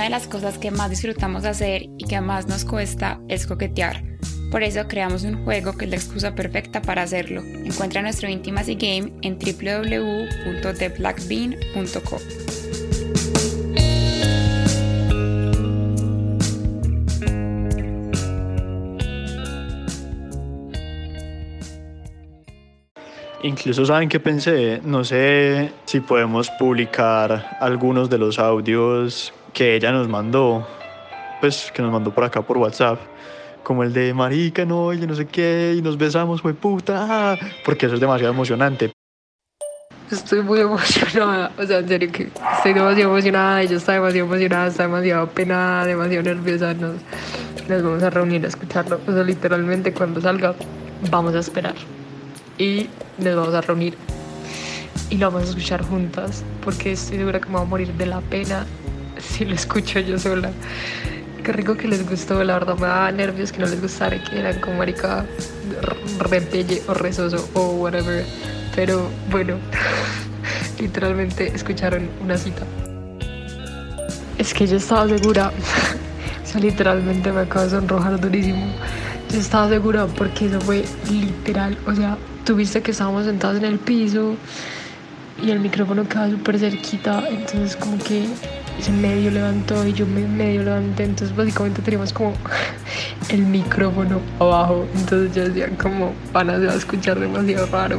Una de las cosas que más disfrutamos hacer y que más nos cuesta es coquetear. Por eso creamos un juego que es la excusa perfecta para hacerlo. Encuentra nuestro Intimacy Game en www.theblackbean.co. Incluso saben que pensé, no sé si podemos publicar algunos de los audios que ella nos mandó, pues que nos mandó por acá por WhatsApp, como el de marica, no, y no sé qué, y nos besamos, fue puta, porque eso es demasiado emocionante. Estoy muy emocionada, o sea, en serio que estoy demasiado emocionada, ella está demasiado emocionada, está demasiado penada, demasiado nerviosa, nos, nos vamos a reunir a escucharlo, o sea, literalmente cuando salga vamos a esperar y nos vamos a reunir y lo vamos a escuchar juntas porque estoy segura que me va a morir de la pena si lo escucho yo sola. Qué rico que les gustó, la verdad me da nervios que no les gustara, que eran como marica repelle o rezoso o whatever. Pero bueno, literalmente escucharon una cita. Es que yo estaba segura, o sea, literalmente me acabo de sonrojar durísimo. Yo estaba segura porque eso fue literal, o sea, tuviste que estábamos sentados en el piso y el micrófono quedaba súper cerquita, entonces como que se medio levantó y yo me medio levanté, entonces básicamente teníamos como el micrófono abajo, entonces yo decía como van a escuchar demasiado raro.